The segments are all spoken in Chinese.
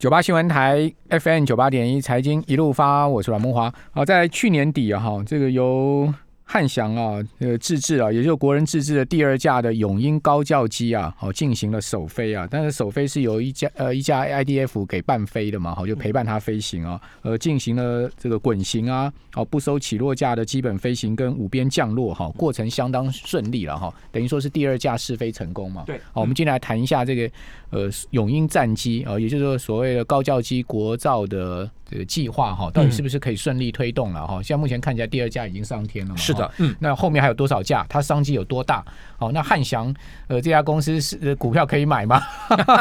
九八新闻台 FM 九八点一财经一路发，我是阮梦华。好，在去年底啊，哈，这个由汉翔啊，呃，自制啊，也就是国人自制的第二架的永鹰高教机啊，好进行了首飞啊。但是首飞是由一架呃一架 IDF 给伴飞的嘛，好就陪伴它飞行啊，呃，进行了这个滚行啊，好不收起落架的基本飞行跟五边降落哈，过程相当顺利了哈，等于说是第二架试飞成功嘛。对，好，我们进来谈一下这个呃永鹰战机啊，也就是说所谓的高教机国造的。这个计划哈，到底是不是可以顺利推动了哈？现在目前看起来，第二架已经上天了嘛？是的，嗯，那后面还有多少价？它商机有多大？好，那汉翔呃这家公司是股票可以买吗？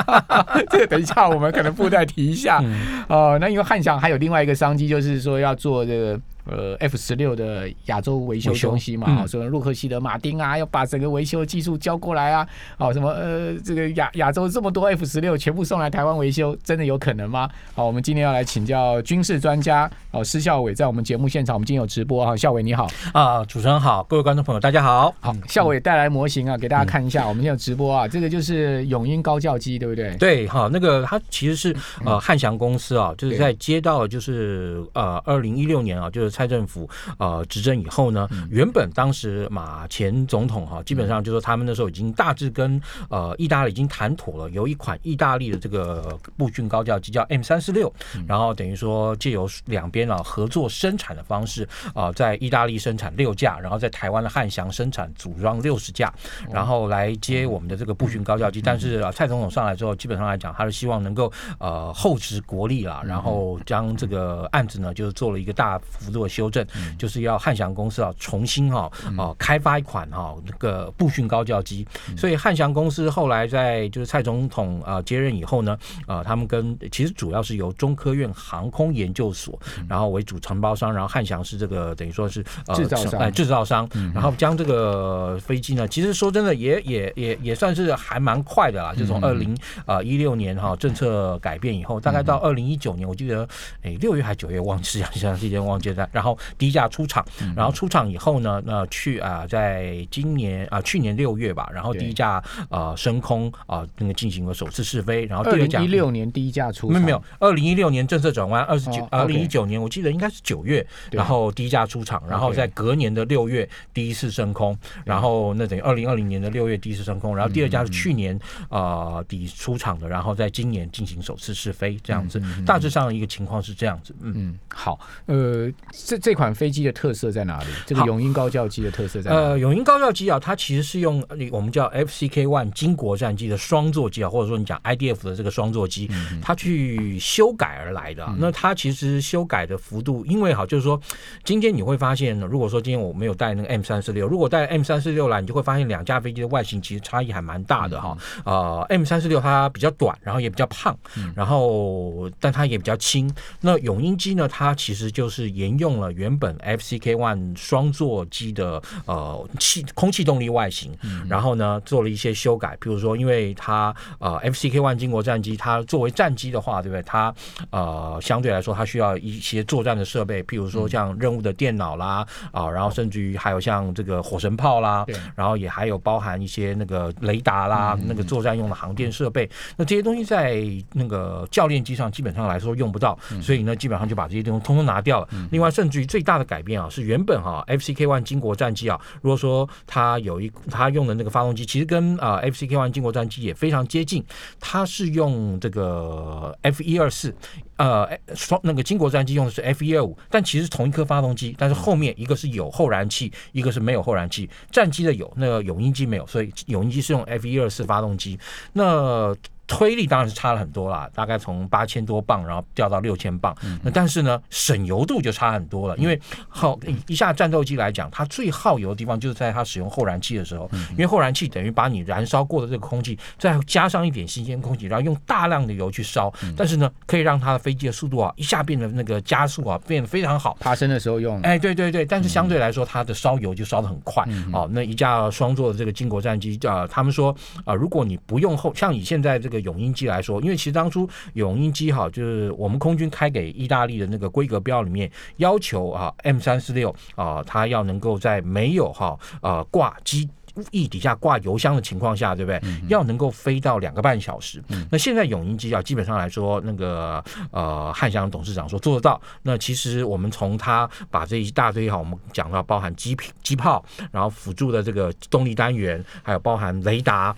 这个等一下我们可能附带提一下哦。那因为汉翔还有另外一个商机，就是说要做这个。呃，F 十六的亚洲维修中心嘛，哦，什么洛克希德马丁啊，要把整个维修技术交过来啊，哦，什么呃，这个亚亚洲这么多 F 十六全部送来台湾维修，真的有可能吗？好，我们今天要来请教军事专家哦，施孝伟在我们节目现场，我们今天有直播啊，孝伟你好啊，主持人好，各位观众朋友大家好，好，孝伟带来模型啊，给大家看一下，我们现在有直播啊，这个就是永鹰高教机，对不对？对，哈，那个它其实是呃汉翔公司啊，就是在接到就是呃二零一六年啊，就是。蔡政府呃执政以后呢，原本当时马前总统哈，基本上就说他们那时候已经大致跟呃意大利已经谈妥了，有一款意大利的这个步训高教机叫 M 三四六，然后等于说借由两边啊合作生产的方式啊，在意大利生产六架，然后在台湾的汉翔生产组装六十架，然后来接我们的这个步训高教机。但是啊，蔡总统上来之后，基本上来讲，他是希望能够呃厚植国力啦，然后将这个案子呢，就是做了一个大幅度。修正就是要汉翔公司啊重新哈啊开发一款哈那个步训高教机，所以汉翔公司后来在就是蔡总统啊接任以后呢啊他们跟其实主要是由中科院航空研究所然后为主承包商，然后汉翔是这个等于说是制造商。制造商，然后将这个飞机呢，其实说真的也也也也算是还蛮快的啦，就从二零啊一六年哈政策改变以后，大概到二零一九年，我记得哎六月还九月忘记 现在这间忘记了。然后低价出厂，然后出厂以后呢，那去啊，在今年啊，去年六月吧，然后低价呃升空啊，那个进行了首次试飞，然后第二零一六年低价出，没有没有，二零一六年政策转弯，二十九，二零一九年我记得应该是九月，然后低价出厂，然后在隔年的六月第一次升空，然后那等于二零二零年的六月第一次升空，然后第二家是去年啊底出厂的，然后在今年进行首次试飞，这样子，大致上一个情况是这样子，嗯，好，呃。这这款飞机的特色在哪里？这个永鹰高教机的特色在哪？呃，永鹰高教机啊，它其实是用我们叫 FCK One 金国战机的双座机啊，或者说你讲 IDF 的这个双座机，它去修改而来的。那它其实修改的幅度，因为好就是说，今天你会发现，如果说今天我没有带那个 M 三四六，如果带 M 三四六来，你就会发现两架飞机的外形其实差异还蛮大的哈。呃，M 三四六它比较短，然后也比较胖，然后但它也比较轻。那永鹰机呢，它其实就是沿用。了原本 FCK One 双座机的呃气空气动力外形，然后呢做了一些修改，比如说因为它呃 FCK One 经国战机，它作为战机的话，对不对？它呃相对来说它需要一些作战的设备，譬如说像任务的电脑啦啊，然后甚至于还有像这个火神炮啦，然后也还有包含一些那个雷达啦，那个作战用的航电设备，那这些东西在那个教练机上基本上来说用不到，所以呢基本上就把这些东西通通拿掉了。另外甚至于最大的改变啊，是原本哈 FCK One 金国战机啊，如果说它有一它用的那个发动机，其实跟啊 FCK One 金国战机也非常接近，它是用这个 F 一二四，呃双那个金国战机用的是 F 一二五，但其实同一颗发动机，但是后面一个是有后燃气，一个是没有后燃气，战机的有，那个永鹰机没有，所以永鹰机是用 F 一二四发动机，那。推力当然是差了很多啦，大概从八千多磅，然后掉到六千磅。那但是呢，省油度就差很多了，因为耗一下战斗机来讲，它最耗油的地方就是在它使用后燃气的时候，因为后燃气等于把你燃烧过的这个空气，再加上一点新鲜空气，然后用大量的油去烧。但是呢，可以让它的飞机的速度啊一下变得那个加速啊变得非常好。爬升的时候用。哎，对对对，但是相对来说，它的烧油就烧得很快。哦，那一架双座的这个金国战机啊，他们说啊，如果你不用后，像你现在这个永鹰机来说。因为其实当初永鹰机哈，就是我们空军开给意大利的那个规格标里面要求啊，M 三四六啊，它要能够在没有哈呃挂机翼底下挂油箱的情况下，对不对？要能够飞到两个半小时。那现在永鹰机啊，基本上来说，那个呃汉翔董事长说做得到。那其实我们从他把这一大堆哈，我们讲到包含机机炮，然后辅助的这个动力单元，还有包含雷达。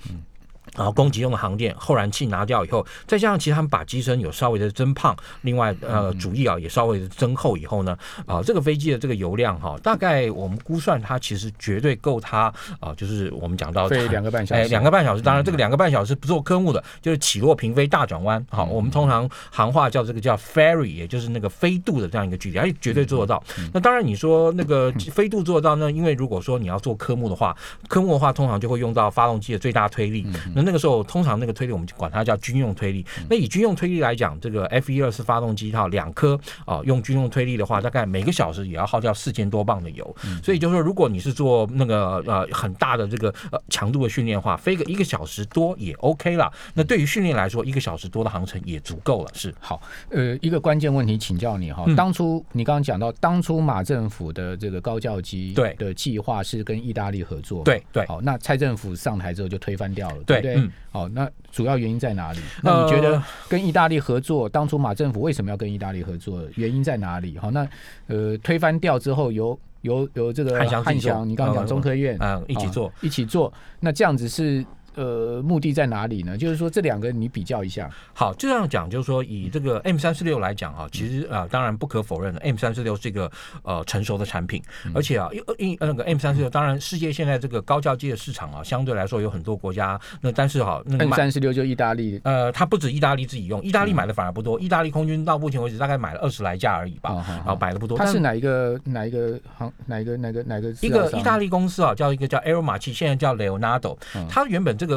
然后攻击用的航电后燃器拿掉以后，再加上其实他们把机身有稍微的增胖，另外呃主翼啊也稍微的增厚以后呢，啊这个飞机的这个油量哈，大概我们估算它其实绝对够它啊，就是我们讲到飞两个半小时，哎两个半小时，当然这个两个半小时不做科目的，就是起落平飞大转弯，好，我们通常行话叫这个叫 ferry，也就是那个飞度的这样一个距离，哎绝对做得到。那当然你说那个飞度做得到呢，因为如果说你要做科目的话，科目的话通常就会用到发动机的最大推力。那那个时候，通常那个推力我们就管它叫军用推力。那以军用推力来讲，这个 F 一二四发动机哈，两颗啊，用军用推力的话，大概每个小时也要耗掉四千多磅的油。所以就是说，如果你是做那个呃很大的这个呃强度的训练的话，飞个一个小时多也 OK 了。那对于训练来说，一个小时多的航程也足够了。是好，呃，一个关键问题请教你哈，当初你刚刚讲到，当初马政府的这个高教机对的计划是跟意大利合作，对对。好，那蔡政府上台之后就推翻掉了，对对？好，那主要原因在哪里？那你觉得跟意大利合作，当初马政府为什么要跟意大利合作？原因在哪里？好，那呃推翻掉之后，由由由这个汉翔，你刚刚讲中科院啊一起做一起做，那这样子是。呃，目的在哪里呢？就是说这两个你比较一下。好，这样讲就是说，以这个 M 三四六来讲啊，其实啊，当然不可否认的，M 三四六是一个呃成熟的产品，而且啊，因因那个 M 三四六，当然世界现在这个高教机的市场啊，相对来说有很多国家，那但是哈，M 三四六就意大利，呃，它不止意大利自己用，意大利买的反而不多，意大利空军到目前为止大概买了二十来架而已吧，然后买的不多。它是哪一个哪一个航哪一个哪个哪个一个意大利公司啊，叫一个叫 Aero 马奇，现在叫 Leonardo，它原本这个。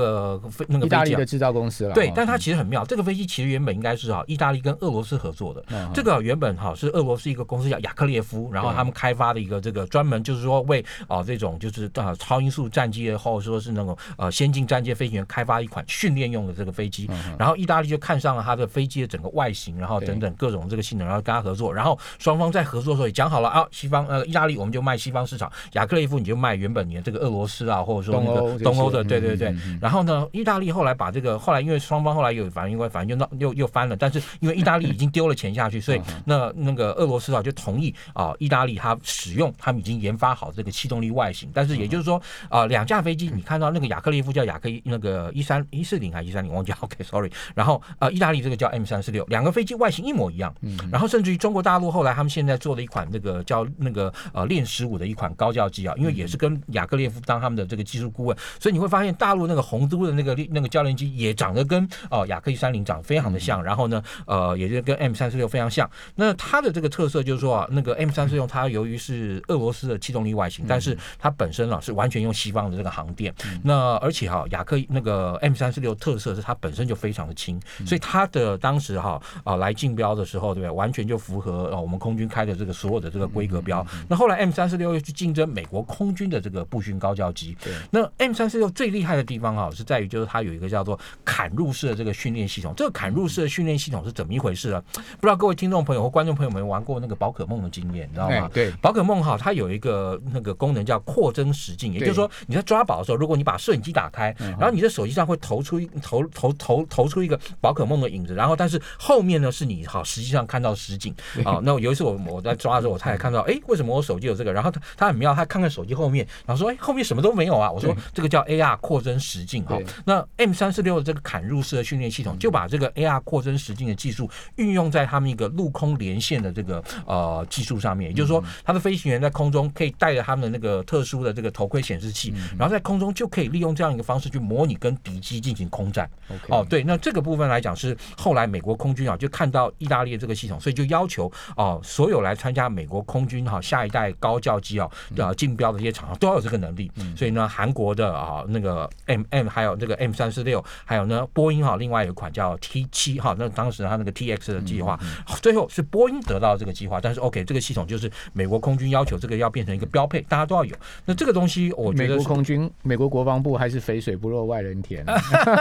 那个意大利的制造公司了，对，但它其实很妙。这个飞机其实原本应该是哈，意大利跟俄罗斯合作的。这个原本哈是俄罗斯一个公司叫雅克列夫，然后他们开发的一个这个专门就是说为啊这种就是啊超音速战机或者说是那种呃先进战机飞行员开发一款训练用的这个飞机。然后意大利就看上了它的飞机的整个外形，然后等等各种这个性能，然后跟他合作。然后双方在合作的时候也讲好了啊，西方呃意大利我们就卖西方市场，雅克列夫你就卖原本你的这个俄罗斯啊，或者说那个东欧的，对对对。然后呢，意大利后来把这个后来因为双方后来有反正因为反正就闹又又翻了，但是因为意大利已经丢了钱下去，所以那那个俄罗斯啊就同意啊意大利他使用他们已经研发好这个气动力外形，但是也就是说啊两架飞机你看到那个雅克利夫叫雅克那个一三一四零还是一三零忘记 OK sorry，然后呃意大利这个叫 M 三四六两个飞机外形一模一样，然后甚至于中国大陆后来他们现在做了一款那个叫那个呃练十五的一款高教机啊，因为也是跟雅克列夫当他们的这个技术顾问，所以你会发现大陆那个红都的那个那个教练机。也长得跟哦雅克一三零长得非常的像，然后呢，呃，也就跟 M 三四六非常像。那它的这个特色就是说啊，那个 M 三四六它由于是俄罗斯的气动力外形，但是它本身啊是完全用西方的这个航电。那而且哈雅克那个 M 三四六特色是它本身就非常的轻，所以它的当时哈啊来竞标的时候，对不对？完全就符合呃我们空军开的这个所有的这个规格标。那后来 M 三四六又去竞争美国空军的这个步训高教机。那 M 三四六最厉害的地方啊，是在于就是它有一个叫做砍入式的这个训练系统，这个砍入式的训练系统是怎么一回事呢？不知道各位听众朋友或观众朋友们玩过那个宝可梦的经验，你知道吗？对，宝可梦哈，它有一个那个功能叫扩增实境，也就是说你在抓宝的时候，如果你把摄影机打开，然后你的手机上会投出一投投投投出一个宝可梦的影子，然后但是后面呢是你好实际上看到实景啊。那有一次我我在抓的时候，我太太看到，哎，为什么我手机有这个？然后他他很妙，他看看手机后面，然后说，哎，后面什么都没有啊。我说这个叫 AR 扩增实境哈。那 M 三四六的这个砍入式的训练系统就把这个 AR 扩增实境的技术运用在他们一个陆空连线的这个呃技术上面，也就是说，他的飞行员在空中可以带着他们的那个特殊的这个头盔显示器，然后在空中就可以利用这样一个方式去模拟跟敌机进行空战。哦，对，那这个部分来讲是后来美国空军啊就看到意大利这个系统，所以就要求哦所有来参加美国空军哈下一代高教机啊呃竞标的这些厂商都要有这个能力。所以呢，韩国的啊那个 M M 还有这个 M 三四六，还有呢波音哈，另外有一款叫 T 七哈，那当时它那个 T X 的计划，最后是波音得到这个计划，但是 OK 这个系统就是美国空军要求这个要变成一个标配，大家都要有。那这个东西我觉得美国空军、美国国防部还是肥水不落外人田。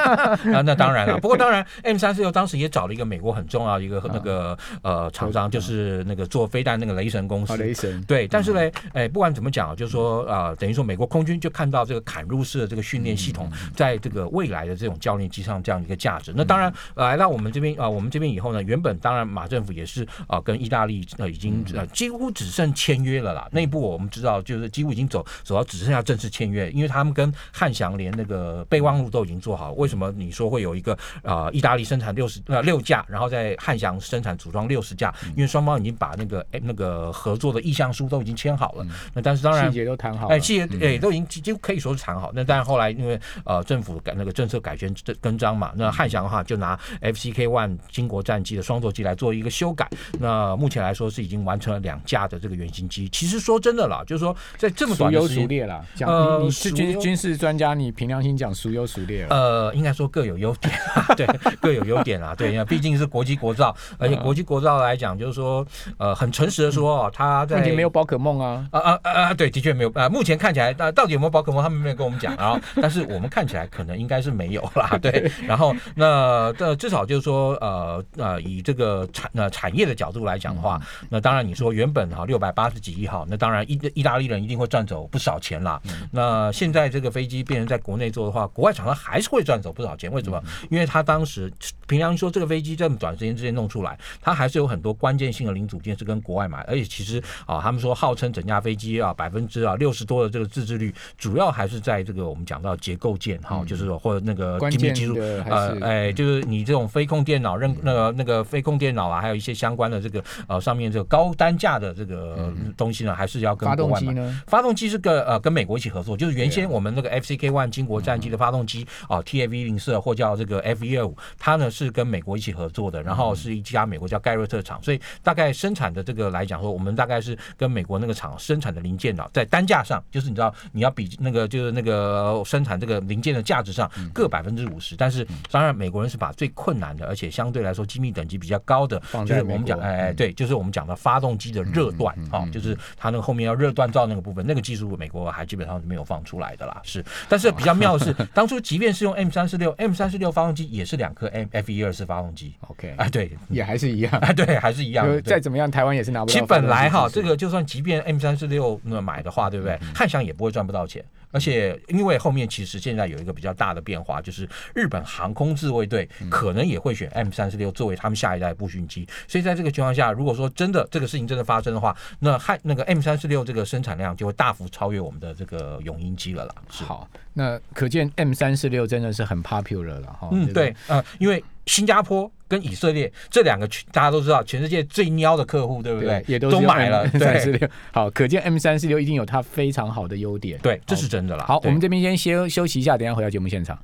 那当然了。不过当然，M 三四六当时也找了一个美国很重要的一个那个呃厂商，就是那个做飞弹那个雷神公司。雷神。对，但是呢，哎，不管怎么讲，就是说啊，等于说美国空军就看到这个砍入式的这个训练系统，在这个未来的这种教练机上这样一个价值。那当然来到我们这边啊，我们这边以后呢，原本当然马政府也是啊，跟意大利呃已经呃几乎只剩签约了啦。内部我们知道就是几乎已经走走到只剩下正式签约，因为他们跟汉翔连那个备忘录都已经做好。为什么你说会有一个啊意大利生产六十呃六架，然后在汉翔生产组装六十架？因为双方已经把那个哎那个合作的意向书都已经签好了。那但是当然细节都谈好，哎细节哎都已经几乎可以说是谈好。那但是后来因为呃政府改那个政策改宣跟章嘛，那汉翔的话就拿 FCK One 金国战机的双座机来做一个修改。那目前来说是已经完成了两架的这个原型机。其实说真的啦，就是说在这么短的时间，了。讲你是军军事专家，你凭良心讲孰优孰劣了？呃，应该说各有优点，对，各有优点啊。对，因为毕竟是国际国造，而且国际国造来讲，就是说呃很诚实的说，他在没有宝可梦啊啊啊啊！对，的确没有啊。目前看起来，那到底有没有宝可梦，他们没有跟我们讲啊。但是我们看起来可能应该是没有啦。对，然后那这至少就是说呃呃，以这个产呃产业的角度来讲的话，那当然你说原本哈六百八十几亿哈，那当然意意大利人一定会赚走不少钱啦。那现在这个飞机变成在国内做的话，国外厂商还是会赚走不少钱。为什么？因为他当时平常说这个飞机这么短时间之内弄出来，它还是有很多关键性的零组件是跟国外买，而且其实啊，他们说号称整架飞机啊百分之啊六十多的这个自制率，主要还是在这个我们讲到结构件哈，就是说或者那个关键技术呃哎，就是你这种飞控电脑认那个那个飞控电脑啊，还有一些相关的这个呃上面这个高单价的这个东西呢，还是要跟国外买。发动机是跟呃跟美国一起合作，就是原先我们那个 FCK One 金国战机的发动机啊，TAV 零四或叫这个 F 一二五，它呢是跟美国一起合作的，然后是一家美国叫盖瑞特厂，所以大概生产的这个来讲说，我们大概是跟美国那个厂生产的零件啊，在单价上，就是你知道你要比那个就是那个生产这个零件的价值上各百分之五十，但是当然美国人是把最困难的，而且相对来说机密等级比较高的，就是我们讲哎哎对，就是我们讲的发动机的热锻啊，就是它那个后面要热锻造那个部分，那个技术美国还基本上是没有放出来的啦，是，但是比较妙的是，当初即便是用 M 三四六 M 三四六发动机，也是两颗 M F 一二四发动机，OK，啊对，也还是一样，啊对，还是一样，再怎么样台湾也是拿不到。其实本来哈，这个就算即便 M 三四六那买的话，对不对？汉翔也不会赚不到钱。而且，因为后面其实现在有一个比较大的变化，就是日本航空自卫队可能也会选 M 三十六作为他们下一代步训机。所以在这个情况下，如果说真的这个事情真的发生的话，那汉那个 M 三十六这个生产量就会大幅超越我们的这个永鹰机了啦。好，那可见 M 三四六真的是很 popular 了哈。嗯，对，呃，因为新加坡跟以色列这两个大家都知道，全世界最喵的客户，对不对？也都买了三四六。好，可见 M 三四六一定有它非常好的优点。对，这是真的啦。好，我们这边先休休息一下，等下回到节目现场。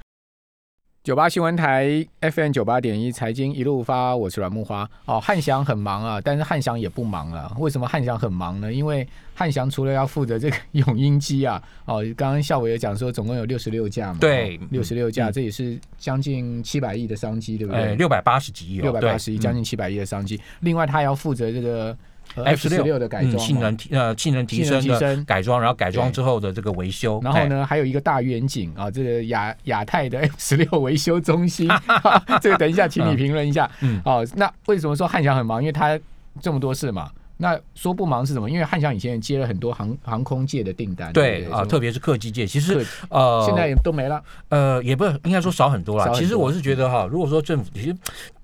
九八新闻台 FM 九八点一财经一路发，我是阮木花。哦，汉翔很忙啊，但是汉翔也不忙啊。为什么汉翔很忙呢？因为汉翔除了要负责这个永鹰机啊，哦，刚刚校委也讲说，总共有六十六架嘛，对，六十六架，这也是将近七百亿的商机，对不对？六百八十几亿，六百八十亿，将近七百亿的商机。另外，他要负责这个。F 十六的改装，性能提呃性能提升的改装，然后改装之后的这个维修，然后呢还有一个大远景啊，这个亚亚太的 F 十六维修中心，这个等一下请你评论一下。嗯，哦，那为什么说汉翔很忙？因为他这么多事嘛。那说不忙是什么？因为汉翔以前接了很多航航空界的订单，对啊，特别是客机界，其实呃现在也都没了，呃也不应该说少很多了。其实我是觉得哈，如果说政府其实。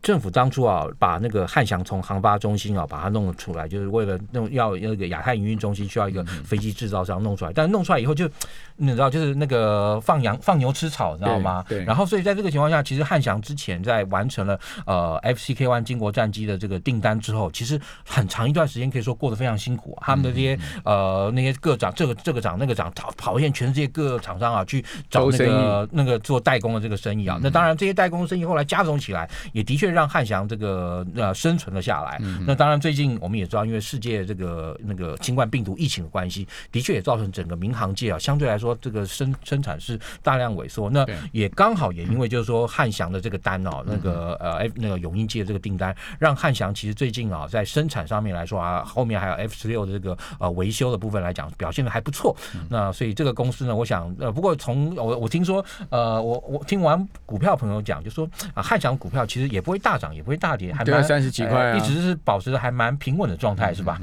政府当初啊，把那个汉翔从航发中心啊，把它弄了出来，就是为了弄要那个亚太营运中心需要一个飞机制造商弄出来，但是弄出来以后就你知道，就是那个放羊放牛吃草，知道吗？对。然后所以在这个情况下，其实汉翔之前在完成了呃 FCK One 金国战机的这个订单之后，其实很长一段时间可以说过得非常辛苦。他们的这些呃那些各长这个这个长那个长跑跑遍全世界各个厂商啊，去找那个那个做代工的这个生意啊。那当然这些代工生意后来加总起来，也的确。让汉翔这个呃生存了下来。那当然，最近我们也知道，因为世界这个那个新冠病毒疫情的关系，的确也造成整个民航界啊，相对来说这个生生产是大量萎缩。那也刚好也因为就是说汉翔的这个单哦，那个呃那个永英机的这个订单，让汉翔其实最近啊在生产上面来说啊，后面还有 F 十六的这个呃维修的部分来讲，表现的还不错。那所以这个公司呢，我想呃，不过从我我听说呃，我我听完股票朋友讲，就说啊汉翔股票其实也不会大涨，也不会大跌，还蛮三十几块，一直是保持的还蛮平稳的状态，是吧？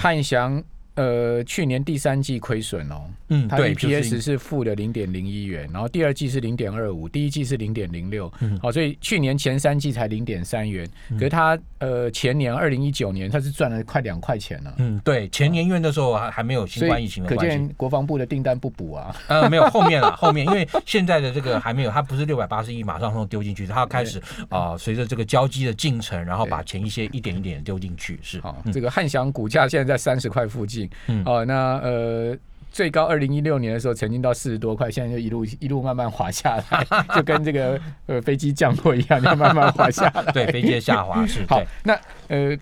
汉翔。呃，去年第三季亏损哦，嗯，它 EPS 是负的零点零一元，然后第二季是零点二五，第一季是零点零六，好，所以去年前三季才零点三元，可是它呃前年二零一九年它是赚了快两块钱了，嗯，对，前年因为那时候还还没有新冠疫情的关系，可见国防部的订单不补啊，呃，没有后面了，后面因为现在的这个还没有，它不是六百八十亿马上丢进去，它要开始啊，随着这个交机的进程，然后把钱一些一点一点丢进去，是。好，这个汉翔股价现在在三十块附近。嗯，哦，那呃，最高二零一六年的时候曾经到四十多块，现在就一路 一路慢慢滑下来，就跟这个呃飞机降落一样，就慢慢滑下来。对，飞机的下滑是好。那呃。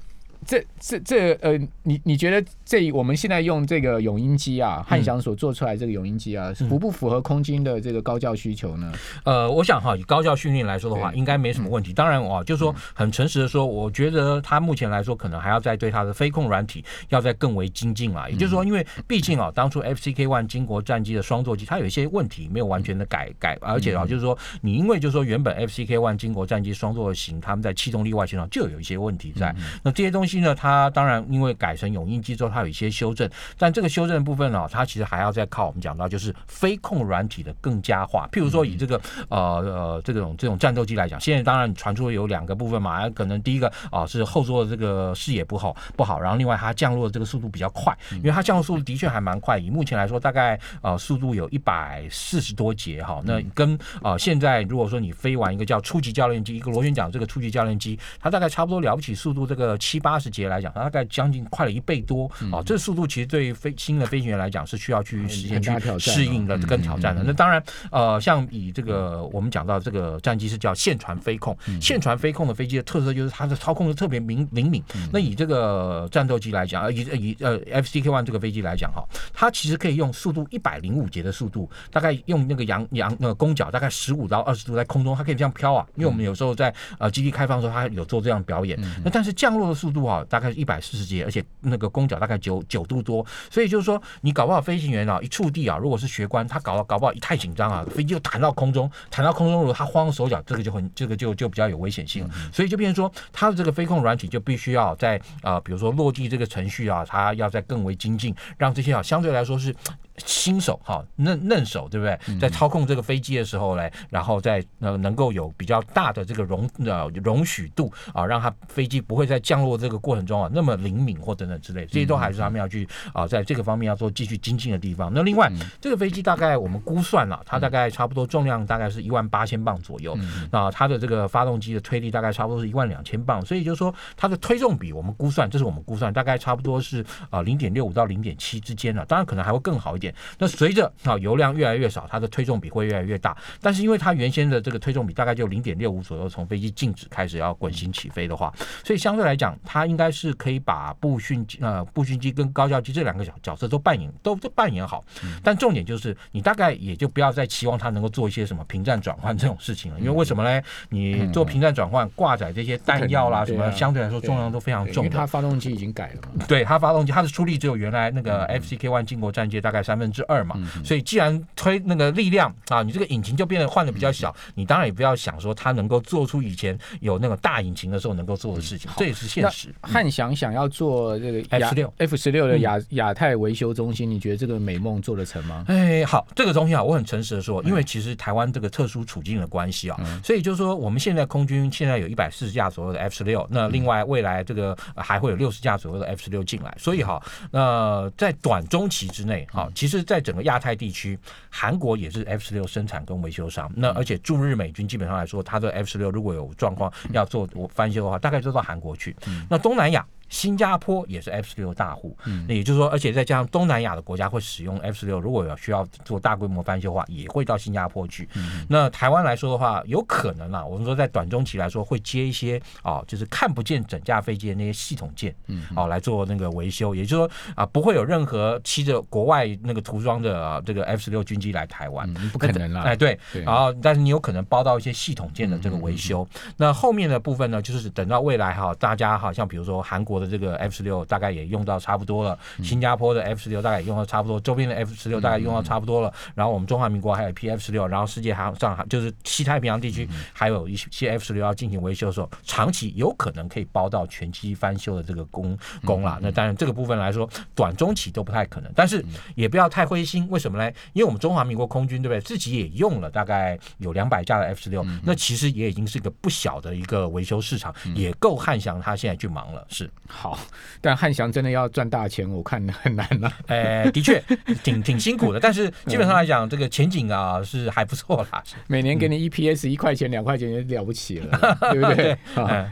这这这呃，你你觉得这我们现在用这个永音机啊，汉翔所做出来这个永音机啊，符不符合空军的这个高教需求呢？呃，我想哈，以高教训练来说的话，应该没什么问题。当然哦，就是说很诚实的说，我觉得它目前来说，可能还要再对它的飞控软体要再更为精进啊。也就是说，因为毕竟啊，当初 FCK One 金国战机的双座机，它有一些问题没有完全的改改，而且啊，就是说你因为就是说原本 FCK One 金国战机双座型，他们在气动力外形上就有一些问题在，那这些东西。呢，它当然因为改成永印机之后，它有一些修正，但这个修正部分呢，它其实还要再靠我们讲到就是飞控软体的更加化。譬如说以这个呃呃这种这种战斗机来讲，现在当然传出有两个部分嘛，可能第一个啊是后座的这个视野不好不好，然后另外它降落的这个速度比较快，因为它降落速度的确还蛮快，以目前来说大概呃速度有一百四十多节哈，那跟啊现在如果说你飞完一个叫初级教练机，一个螺旋桨这个初级教练机，它大概差不多了不起速度这个七八。十节来讲，大概将近快了一倍多啊！这速度其实对于飞新的飞行员来讲是需要去实现去适应的跟挑战的。那当然，呃，像以这个我们讲到这个战机是叫线传飞控，线传飞控的飞机的特色就是它的操控是特别灵灵敏。那以这个战斗机来讲，以以呃 FCK One 这个飞机来讲哈，它其实可以用速度一百零五节的速度，大概用那个扬扬那个弓角大概十五到二十度在空中，它可以这样飘啊。因为我们有时候在呃基地开放的时候，它有做这样表演。那但是降落的速度。啊，大概一百四十节，而且那个弓角大概九九度多，所以就是说，你搞不好飞行员啊，一触地啊，如果是学官，他搞搞不好一太紧张啊，飞机就弹到空中，弹到空中，如果他慌手脚，这个就很这个就就比较有危险性，所以就变成说，他的这个飞控软体就必须要在啊，比如说落地这个程序啊，他要在更为精进，让这些啊相对来说是。新手哈嫩嫩手对不对？在操控这个飞机的时候呢，然后在呃能够有比较大的这个容呃容许度啊，让它飞机不会在降落这个过程中啊那么灵敏或等等之类，这些都还是他们要去啊在这个方面要做继续精进的地方。那另外这个飞机大概我们估算了，它大概差不多重量大概是一万八千磅左右，那它的这个发动机的推力大概差不多是一万两千磅，所以就是说它的推重比我们估算，这是我们估算大概差不多是啊零点六五到零点七之间了，当然可能还会更好一点。那随着啊油量越来越少，它的推重比会越来越大。但是因为它原先的这个推重比大概就零点六五左右，从飞机静止开始要滚行起飞的话，所以相对来讲，它应该是可以把步训呃步训机跟高教机这两个角角色都扮演都都扮演好。但重点就是你大概也就不要再期望它能够做一些什么平战转换这种事情了，因为为什么呢？你做平战转换挂载这些弹药啦什么，相对来说重量都非常重。因为它发动机已经改了嘛。对，它发动机它的出力只有原来那个 FCK One 进国战舰大概三分。分之二嘛，所以既然推那个力量啊，你这个引擎就变得换的比较小，你当然也不要想说它能够做出以前有那个大引擎的时候能够做的事情，这也是现实。汉翔想要做这个 F 十六 F 十六的亚亚太维修中心，你觉得这个美梦做得成吗？哎，好，这个东西啊，我很诚实的说，因为其实台湾这个特殊处境的关系啊，所以就是说我们现在空军现在有一百四十架左右的 F 十六，那另外未来这个还会有六十架左右的 F 十六进来，所以哈，那在短中期之内哈，其实在整个亚太。地区，韩国也是 F 十六生产跟维修商。那而且驻日美军基本上来说，它的 F 十六如果有状况要做我翻修的话，大概就到韩国去。那东南亚新加坡也是 F 十六大户，那也就是说，而且再加上东南亚的国家会使用 F 十六，如果要需要做大规模翻修的话，也会到新加坡去。嗯那台湾来说的话，有可能啊，我们说在短中期来说，会接一些啊，就是看不见整架飞机的那些系统件，嗯，好来做那个维修，也就是说啊，不会有任何骑着国外那个涂装的这个 F 十六军机来台湾，不可能啦。哎，对，然后但是你有可能包到一些系统件的这个维修。那后面的部分呢，就是等到未来哈，大家好像比如说韩国的这个 F 十六大概也用到差不多了，新加坡的 F 十六大概也用到差不多，周边的 F 十六大概用到差不多了。然后我们中华民国还有 P F 十六，然后世界航上就是西太平洋地区还有一些 F 十六要进行维修的时候，长期有可能可以包到全机翻修的这个工工啦。那当然这个部分来说，短中期都不太可能，但是也不要太灰心。为什么呢？因为我们中华民国空军对不对？自己也用了大概有两百架的 F 十六，那其实也已经是一个不小的一个维修市场，也够汉翔他现在去忙了。是好，但汉翔真的要赚大钱，我看很难了。哎，的确挺挺辛苦的，但是基本上来讲，这个前景啊是还不错啦。每年给你 EPS 一块钱、两块钱也了不起了，对不对？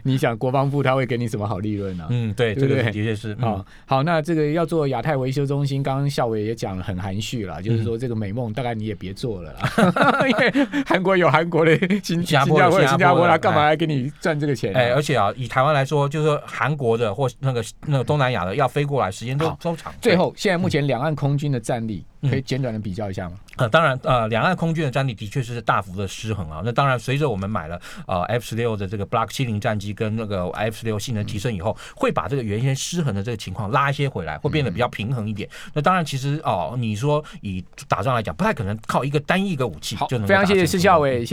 你想国防部他会给你什么好利润呢？嗯，对，这个的确是啊。好，那这个要做亚太维修中心，刚刚校委也讲了很含蓄了，就是说这个美梦大概你也别做了啦，因为韩国有韩国的新加坡、新加坡，他干嘛来给你赚这个钱？哎，而且啊，以台湾来说，就是说韩国的或那个那个东南亚的要飞过来，时间都都长。最后，现在目前两岸空军的战力。可以简短的比较一下吗？呃，当然，呃，两岸空军的战力的确是大幅的失衡啊。那当然，随着我们买了呃 F 十六的这个 Block 七零战机跟那个 F 十六性能提升以后，会把这个原先失衡的这个情况拉一些回来，会变得比较平衡一点。那当然，其实哦，你说以打仗来讲，不太可能靠一个单一个武器就能。非常谢谢施孝伟。